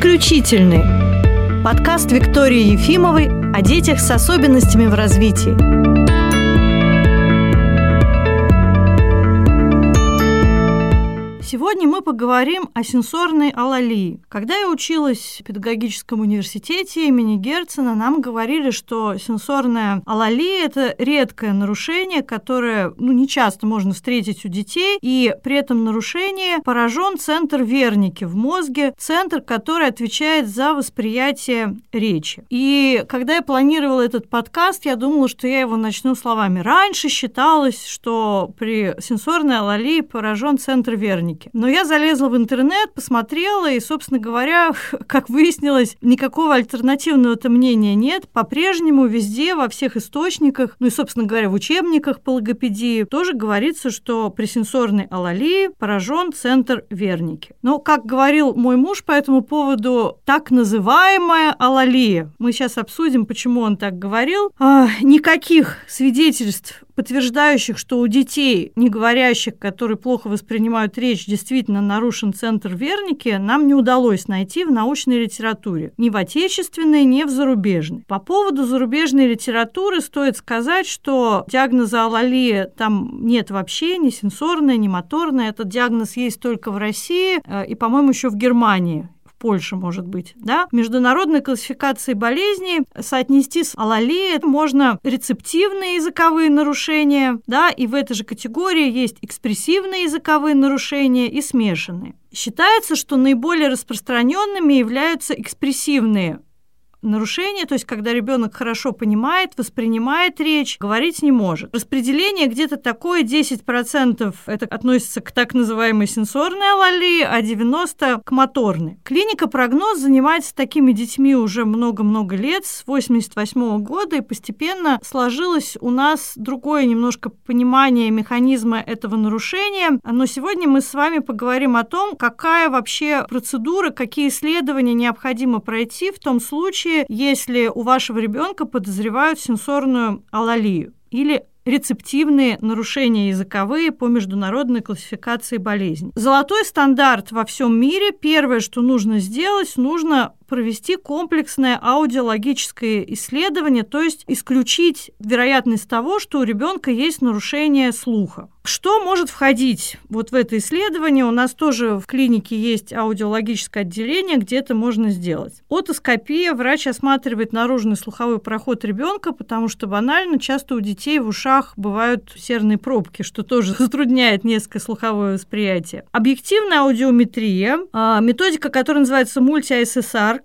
Исключительный. Подкаст Виктории Ефимовой о детях с особенностями в развитии. Сегодня мы поговорим о сенсорной алалии. Когда я училась в педагогическом университете имени Герцена, нам говорили, что сенсорная алалия – это редкое нарушение, которое ну, не часто можно встретить у детей, и при этом нарушении поражен центр Верники в мозге, центр, который отвечает за восприятие речи. И когда я планировала этот подкаст, я думала, что я его начну словами. Раньше считалось, что при сенсорной алалии поражен центр Верники рынке. Но я залезла в интернет, посмотрела, и, собственно говоря, как выяснилось, никакого альтернативного-то мнения нет. По-прежнему везде, во всех источниках, ну и, собственно говоря, в учебниках по логопедии тоже говорится, что при сенсорной алалии поражен центр Верники. Но, как говорил мой муж по этому поводу, так называемая алалия. Мы сейчас обсудим, почему он так говорил. А, никаких свидетельств подтверждающих, что у детей, не говорящих, которые плохо воспринимают речь, действительно нарушен центр Верники, нам не удалось найти в научной литературе. Ни в отечественной, ни в зарубежной. По поводу зарубежной литературы стоит сказать, что диагноза алалия там нет вообще, ни сенсорная, ни моторная. Этот диагноз есть только в России э, и, по-моему, еще в Германии. Польша, может быть, да, международной классификации болезней соотнести с алалией можно рецептивные языковые нарушения, да, и в этой же категории есть экспрессивные языковые нарушения и смешанные. Считается, что наиболее распространенными являются экспрессивные нарушение, то есть когда ребенок хорошо понимает, воспринимает речь, говорить не может. Распределение где-то такое, 10% это относится к так называемой сенсорной алалии, а 90% к моторной. Клиника «Прогноз» занимается такими детьми уже много-много лет, с 88 года, и постепенно сложилось у нас другое немножко понимание механизма этого нарушения. Но сегодня мы с вами поговорим о том, какая вообще процедура, какие исследования необходимо пройти в том случае, случае, если у вашего ребенка подозревают сенсорную алалию или рецептивные нарушения языковые по международной классификации болезней. Золотой стандарт во всем мире. Первое, что нужно сделать, нужно провести комплексное аудиологическое исследование, то есть исключить вероятность того, что у ребенка есть нарушение слуха. Что может входить вот в это исследование? У нас тоже в клинике есть аудиологическое отделение, где это можно сделать. Отоскопия. Врач осматривает наружный слуховой проход ребенка, потому что банально часто у детей в ушах бывают серные пробки, что тоже затрудняет несколько слуховое восприятие. Объективная аудиометрия. А, методика, которая называется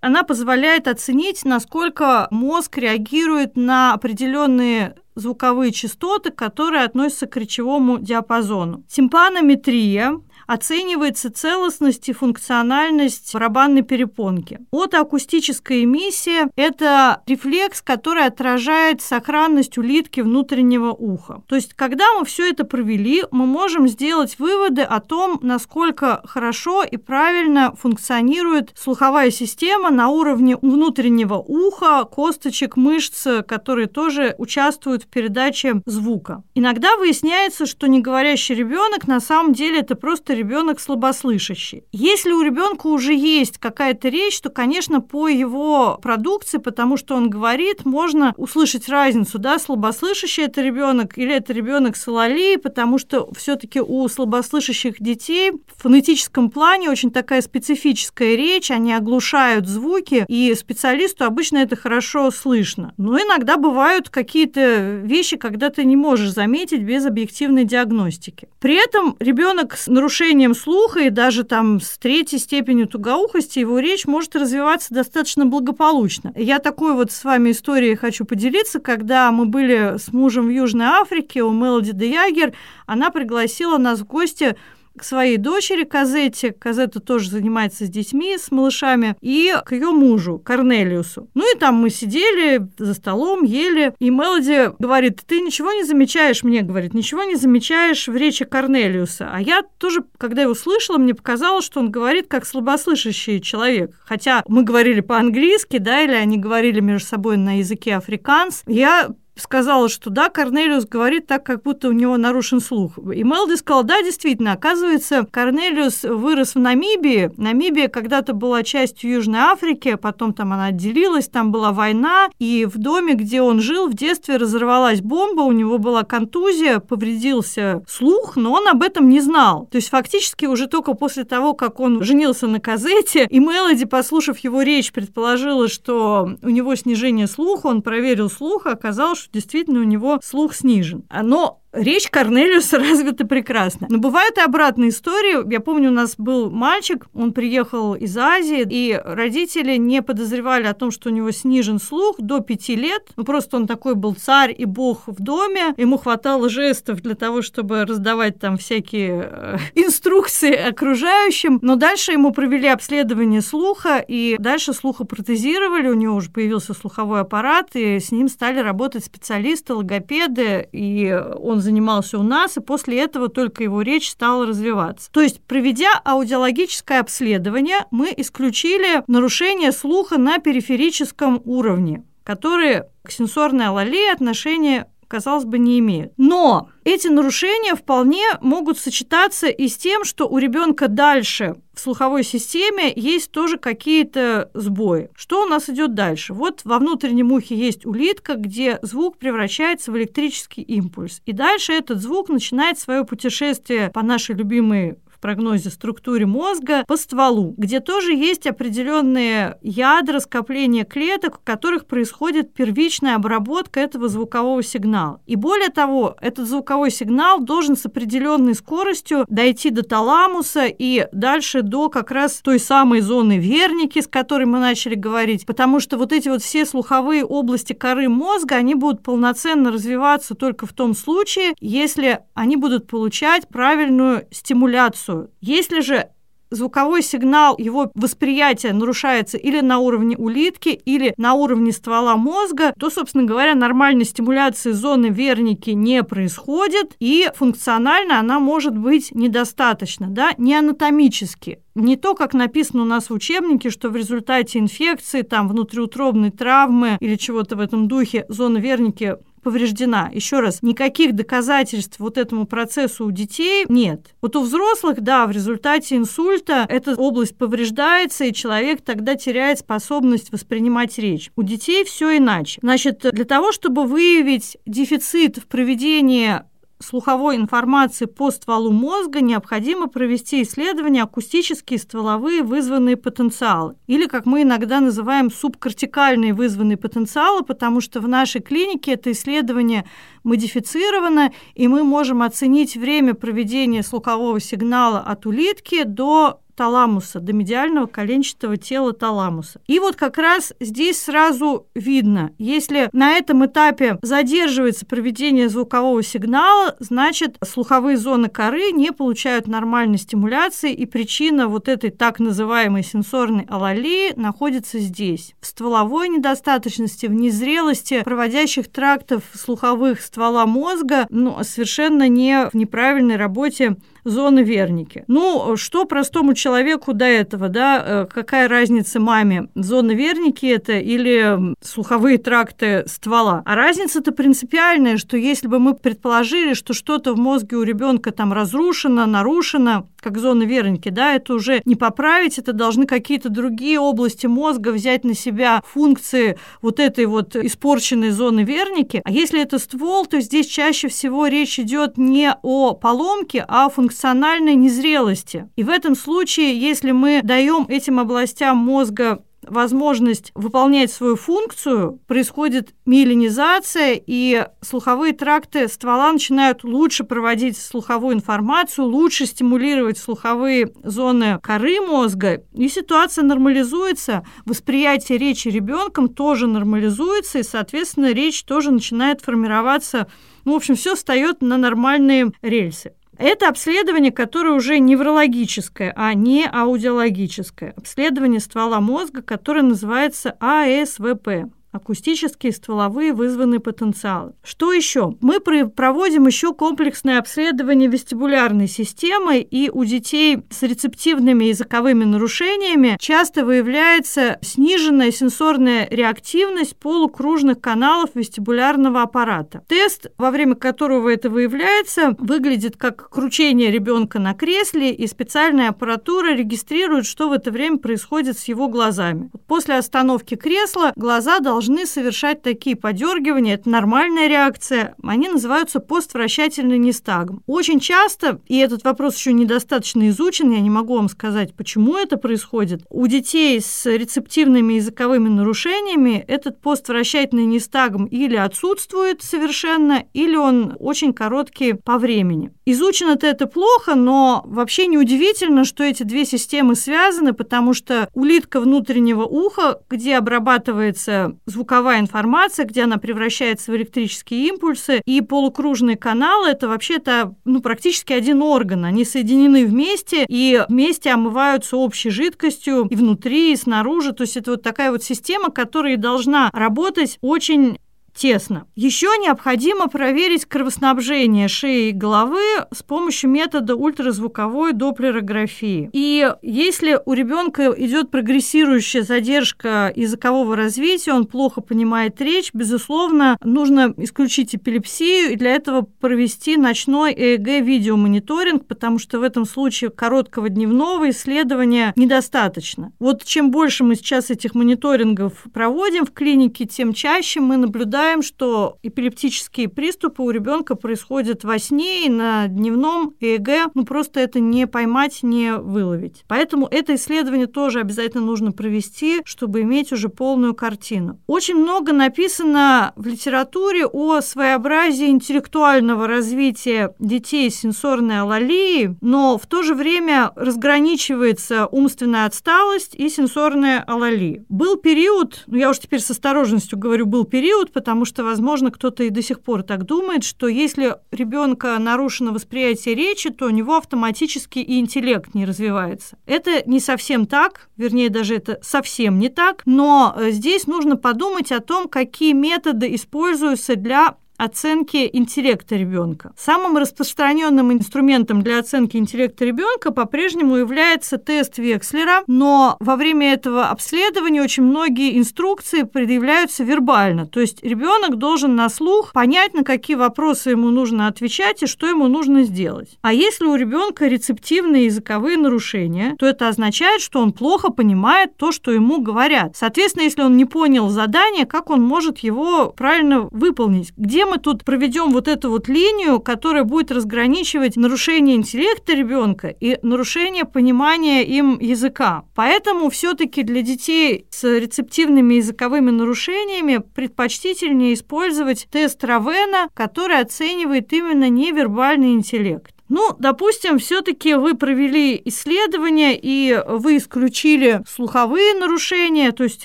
она позволяет оценить, насколько мозг реагирует на определенные звуковые частоты, которые относятся к речевому диапазону. Тимпанометрия оценивается целостность и функциональность барабанной перепонки. Отоакустическая эмиссия – это рефлекс, который отражает сохранность улитки внутреннего уха. То есть, когда мы все это провели, мы можем сделать выводы о том, насколько хорошо и правильно функционирует слуховая система на уровне внутреннего уха, косточек, мышц, которые тоже участвуют в передаче звука. Иногда выясняется, что неговорящий ребенок на самом деле это просто ребенок слабослышащий. Если у ребенка уже есть какая-то речь, то, конечно, по его продукции, потому что он говорит, можно услышать разницу, да, слабослышащий это ребенок или это ребенок с алалией, потому что все-таки у слабослышащих детей в фонетическом плане очень такая специфическая речь, они оглушают звуки, и специалисту обычно это хорошо слышно. Но иногда бывают какие-то вещи, когда ты не можешь заметить без объективной диагностики. При этом ребенок с нарушением нарушением слуха и даже там с третьей степенью тугоухости его речь может развиваться достаточно благополучно. Я такой вот с вами историей хочу поделиться, когда мы были с мужем в Южной Африке у Мелоди де Ягер, она пригласила нас в гости к своей дочери Казете. Казета тоже занимается с детьми, с малышами, и к ее мужу Корнелиусу. Ну и там мы сидели за столом, ели, и Мелоди говорит, ты ничего не замечаешь, мне говорит, ничего не замечаешь в речи Корнелиуса. А я тоже, когда его слышала, мне показалось, что он говорит как слабослышащий человек. Хотя мы говорили по-английски, да, или они говорили между собой на языке африканс. Я сказала, что да, Корнелиус говорит так, как будто у него нарушен слух. И Мелди сказала, да, действительно, оказывается, Корнелиус вырос в Намибии. Намибия когда-то была частью Южной Африки, потом там она отделилась, там была война, и в доме, где он жил, в детстве разорвалась бомба, у него была контузия, повредился слух, но он об этом не знал. То есть фактически уже только после того, как он женился на Казете, и Мелоди, послушав его речь, предположила, что у него снижение слуха, он проверил слух, оказалось, действительно у него слух снижен. Но Речь Корнелиуса развита прекрасно. Но бывают и обратные истории. Я помню, у нас был мальчик, он приехал из Азии, и родители не подозревали о том, что у него снижен слух до пяти лет. Ну, просто он такой был царь и бог в доме. Ему хватало жестов для того, чтобы раздавать там всякие э, инструкции окружающим. Но дальше ему провели обследование слуха, и дальше слуха протезировали, у него уже появился слуховой аппарат, и с ним стали работать специалисты, логопеды, и он занимался у нас, и после этого только его речь стала развиваться. То есть, проведя аудиологическое обследование, мы исключили нарушение слуха на периферическом уровне, которые к сенсорной алалии отношения казалось бы, не имеют. Но эти нарушения вполне могут сочетаться и с тем, что у ребенка дальше в слуховой системе есть тоже какие-то сбои. Что у нас идет дальше? Вот во внутреннем ухе есть улитка, где звук превращается в электрический импульс. И дальше этот звук начинает свое путешествие по нашей любимой прогнозе структуре мозга по стволу, где тоже есть определенные ядра, скопления клеток, в которых происходит первичная обработка этого звукового сигнала. И более того, этот звуковой сигнал должен с определенной скоростью дойти до таламуса и дальше до как раз той самой зоны верники, с которой мы начали говорить, потому что вот эти вот все слуховые области коры мозга, они будут полноценно развиваться только в том случае, если они будут получать правильную стимуляцию информацию. Если же звуковой сигнал, его восприятие нарушается или на уровне улитки, или на уровне ствола мозга, то, собственно говоря, нормальной стимуляции зоны верники не происходит, и функционально она может быть недостаточно, да, не анатомически. Не то, как написано у нас в учебнике, что в результате инфекции, там, внутриутробной травмы или чего-то в этом духе зона верники повреждена. Еще раз, никаких доказательств вот этому процессу у детей нет. Вот у взрослых, да, в результате инсульта эта область повреждается, и человек тогда теряет способность воспринимать речь. У детей все иначе. Значит, для того, чтобы выявить дефицит в проведении слуховой информации по стволу мозга необходимо провести исследования акустические стволовые вызванные потенциалы, или, как мы иногда называем, субкортикальные вызванные потенциалы, потому что в нашей клинике это исследование модифицировано, и мы можем оценить время проведения слухового сигнала от улитки до таламуса, до медиального коленчатого тела таламуса. И вот как раз здесь сразу видно, если на этом этапе задерживается проведение звукового сигнала, значит, слуховые зоны коры не получают нормальной стимуляции, и причина вот этой так называемой сенсорной алалии находится здесь. В стволовой недостаточности, в незрелости проводящих трактов слуховых ствола мозга, ну, совершенно не в неправильной работе зоны верники. Ну, что простому человеку до этого, да, э, какая разница маме, зона верники это или слуховые тракты ствола? А разница-то принципиальная, что если бы мы предположили, что что-то в мозге у ребенка там разрушено, нарушено, как зона верники, да, это уже не поправить, это должны какие-то другие области мозга взять на себя функции вот этой вот испорченной зоны верники. А если это ствол, то здесь чаще всего речь идет не о поломке, а о функциональной незрелости. И в этом случае, если мы даем этим областям мозга возможность выполнять свою функцию, происходит миелинизация, и слуховые тракты ствола начинают лучше проводить слуховую информацию, лучше стимулировать слуховые зоны коры мозга, и ситуация нормализуется, восприятие речи ребенком тоже нормализуется, и, соответственно, речь тоже начинает формироваться ну, в общем, все встает на нормальные рельсы. Это обследование, которое уже неврологическое, а не аудиологическое. Обследование ствола мозга, которое называется АСВП. Акустические, стволовые вызванные потенциалы. Что еще? Мы проводим еще комплексное обследование вестибулярной системы, и у детей с рецептивными языковыми нарушениями часто выявляется сниженная сенсорная реактивность полукружных каналов вестибулярного аппарата. Тест, во время которого это выявляется, выглядит как кручение ребенка на кресле, и специальная аппаратура регистрирует, что в это время происходит с его глазами. После остановки кресла глаза должны совершать такие подергивания, это нормальная реакция, они называются поствращательный нестагм. Очень часто, и этот вопрос еще недостаточно изучен, я не могу вам сказать, почему это происходит, у детей с рецептивными языковыми нарушениями этот поствращательный нестагм или отсутствует совершенно, или он очень короткий по времени. Изучено-то это плохо, но вообще неудивительно, что эти две системы связаны, потому что улитка внутреннего уха, где обрабатывается звуковая информация, где она превращается в электрические импульсы, и полукружные каналы – это вообще-то ну, практически один орган. Они соединены вместе и вместе омываются общей жидкостью и внутри, и снаружи. То есть это вот такая вот система, которая должна работать очень тесно. Еще необходимо проверить кровоснабжение шеи и головы с помощью метода ультразвуковой доплерографии. И если у ребенка идет прогрессирующая задержка языкового развития, он плохо понимает речь, безусловно, нужно исключить эпилепсию и для этого провести ночной ЭЭГ-видеомониторинг, потому что в этом случае короткого дневного исследования недостаточно. Вот чем больше мы сейчас этих мониторингов проводим в клинике, тем чаще мы наблюдаем наблюдаем, что эпилептические приступы у ребенка происходят во сне и на дневном ЭЭГ. Ну, просто это не поймать, не выловить. Поэтому это исследование тоже обязательно нужно провести, чтобы иметь уже полную картину. Очень много написано в литературе о своеобразии интеллектуального развития детей с сенсорной алалией, но в то же время разграничивается умственная отсталость и сенсорная алалия. Был период, ну я уж теперь с осторожностью говорю, был период, потому потому что, возможно, кто-то и до сих пор так думает, что если ребенка нарушено восприятие речи, то у него автоматически и интеллект не развивается. Это не совсем так, вернее, даже это совсем не так, но э, здесь нужно подумать о том, какие методы используются для оценки интеллекта ребенка. Самым распространенным инструментом для оценки интеллекта ребенка по-прежнему является тест Векслера, но во время этого обследования очень многие инструкции предъявляются вербально, то есть ребенок должен на слух понять, на какие вопросы ему нужно отвечать и что ему нужно сделать. А если у ребенка рецептивные языковые нарушения, то это означает, что он плохо понимает то, что ему говорят. Соответственно, если он не понял задание, как он может его правильно выполнить? Где мы тут проведем вот эту вот линию, которая будет разграничивать нарушение интеллекта ребенка и нарушение понимания им языка. Поэтому все-таки для детей с рецептивными языковыми нарушениями предпочтительнее использовать тест Равена, который оценивает именно невербальный интеллект. Ну, допустим, все-таки вы провели исследование и вы исключили слуховые нарушения, то есть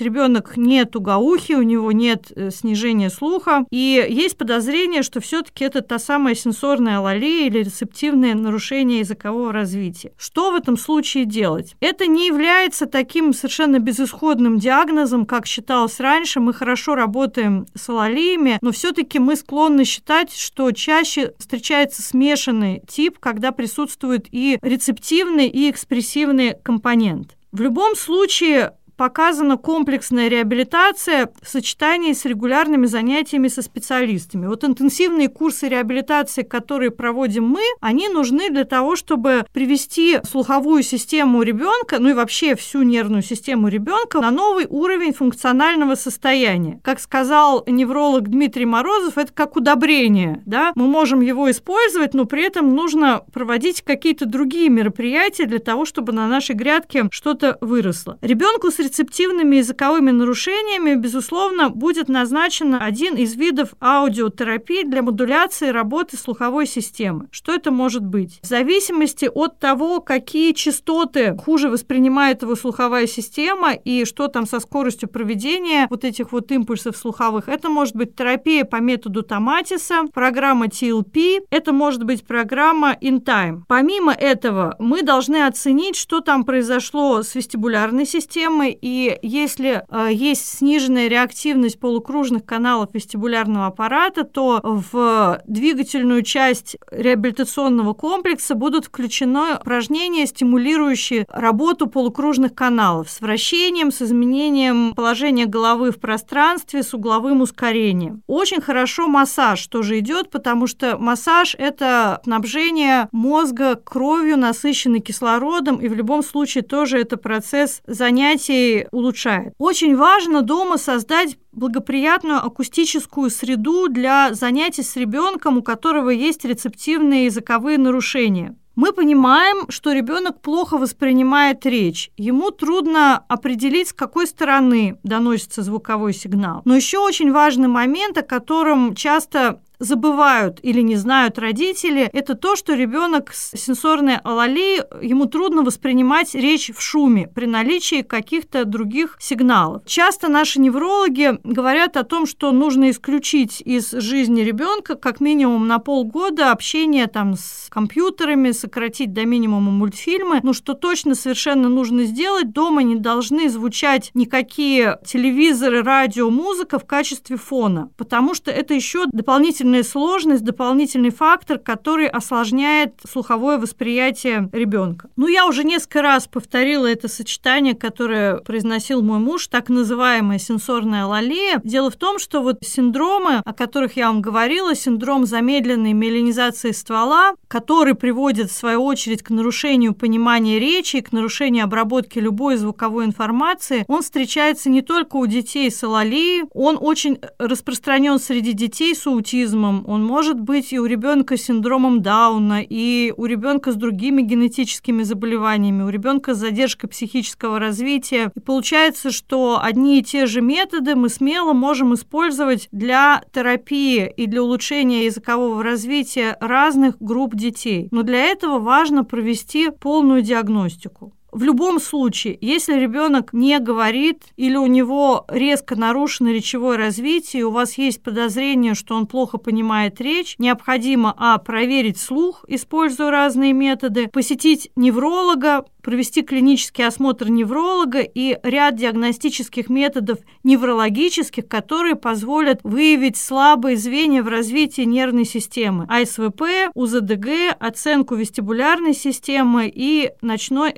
ребенок не тугоухий, у него нет э, снижения слуха, и есть подозрение, что все-таки это та самая сенсорная алалия или рецептивное нарушение языкового развития. Что в этом случае делать? Это не является таким совершенно безысходным диагнозом, как считалось раньше. Мы хорошо работаем с алалиями, но все-таки мы склонны считать, что чаще встречается смешанный тип тип, когда присутствует и рецептивный, и экспрессивный компонент. В любом случае показана комплексная реабилитация в сочетании с регулярными занятиями со специалистами. Вот интенсивные курсы реабилитации, которые проводим мы, они нужны для того, чтобы привести слуховую систему ребенка, ну и вообще всю нервную систему ребенка на новый уровень функционального состояния. Как сказал невролог Дмитрий Морозов, это как удобрение. Да? Мы можем его использовать, но при этом нужно проводить какие-то другие мероприятия для того, чтобы на нашей грядке что-то выросло. Ребенку с рецептивными языковыми нарушениями, безусловно, будет назначен один из видов аудиотерапии для модуляции работы слуховой системы. Что это может быть? В зависимости от того, какие частоты хуже воспринимает его слуховая система и что там со скоростью проведения вот этих вот импульсов слуховых, это может быть терапия по методу Томатиса, программа TLP, это может быть программа InTime. Помимо этого, мы должны оценить, что там произошло с вестибулярной системой и если э, есть сниженная реактивность полукружных каналов вестибулярного аппарата, то в двигательную часть реабилитационного комплекса будут включены упражнения, стимулирующие работу полукружных каналов с вращением, с изменением положения головы в пространстве, с угловым ускорением. Очень хорошо массаж тоже идет, потому что массаж – это снабжение мозга кровью, насыщенной кислородом, и в любом случае тоже это процесс занятий улучшает. Очень важно дома создать благоприятную акустическую среду для занятий с ребенком, у которого есть рецептивные языковые нарушения. Мы понимаем, что ребенок плохо воспринимает речь. Ему трудно определить, с какой стороны доносится звуковой сигнал. Но еще очень важный момент, о котором часто забывают или не знают родители, это то, что ребенок с сенсорной алалией, ему трудно воспринимать речь в шуме при наличии каких-то других сигналов. Часто наши неврологи говорят о том, что нужно исключить из жизни ребенка как минимум на полгода общение там с компьютерами, сократить до минимума мультфильмы. Но что точно совершенно нужно сделать, дома не должны звучать никакие телевизоры, радио, музыка в качестве фона, потому что это еще дополнительно дополнительная сложность, дополнительный фактор, который осложняет слуховое восприятие ребенка. Ну, я уже несколько раз повторила это сочетание, которое произносил мой муж, так называемая сенсорная лалия. Дело в том, что вот синдромы, о которых я вам говорила, синдром замедленной миелинизации ствола, который приводит, в свою очередь, к нарушению понимания речи, к нарушению обработки любой звуковой информации, он встречается не только у детей с алалией, он очень распространен среди детей с аутизмом, аутизмом, он может быть и у ребенка с синдромом Дауна, и у ребенка с другими генетическими заболеваниями, у ребенка с задержкой психического развития. И получается, что одни и те же методы мы смело можем использовать для терапии и для улучшения языкового развития разных групп детей. Но для этого важно провести полную диагностику. В любом случае, если ребенок не говорит или у него резко нарушено речевое развитие, и у вас есть подозрение, что он плохо понимает речь, необходимо а. проверить слух, используя разные методы, посетить невролога, провести клинический осмотр невролога и ряд диагностических методов неврологических, которые позволят выявить слабые звенья в развитии нервной системы, АСВП, УЗДГ, оценку вестибулярной системы и ночной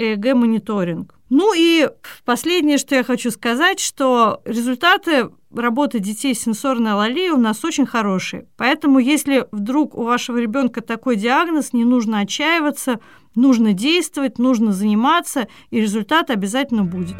ЭЭГ-мониторинг. Ну и последнее, что я хочу сказать, что результаты работы детей с сенсорной алалией у нас очень хорошие. Поэтому, если вдруг у вашего ребенка такой диагноз, не нужно отчаиваться, нужно действовать, нужно заниматься, и результат обязательно будет.